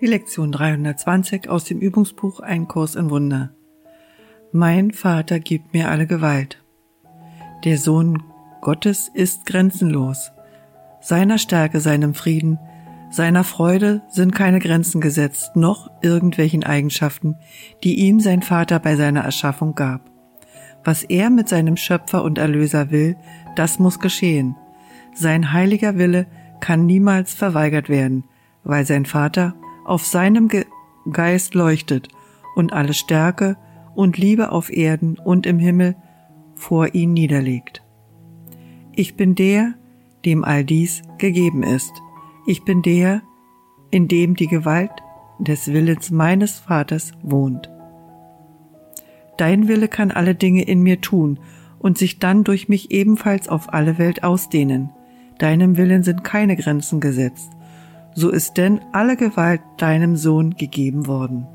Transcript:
Die Lektion 320 aus dem Übungsbuch Ein Kurs in Wunder. Mein Vater gibt mir alle Gewalt. Der Sohn Gottes ist grenzenlos. Seiner Stärke, seinem Frieden, seiner Freude sind keine Grenzen gesetzt, noch irgendwelchen Eigenschaften, die ihm sein Vater bei seiner Erschaffung gab. Was er mit seinem Schöpfer und Erlöser will, das muss geschehen. Sein heiliger Wille kann niemals verweigert werden, weil sein Vater auf seinem Ge Geist leuchtet und alle Stärke und Liebe auf Erden und im Himmel vor ihn niederlegt. Ich bin der, dem all dies gegeben ist. Ich bin der, in dem die Gewalt des Willens meines Vaters wohnt. Dein Wille kann alle Dinge in mir tun und sich dann durch mich ebenfalls auf alle Welt ausdehnen. Deinem Willen sind keine Grenzen gesetzt so ist denn alle Gewalt deinem Sohn gegeben worden.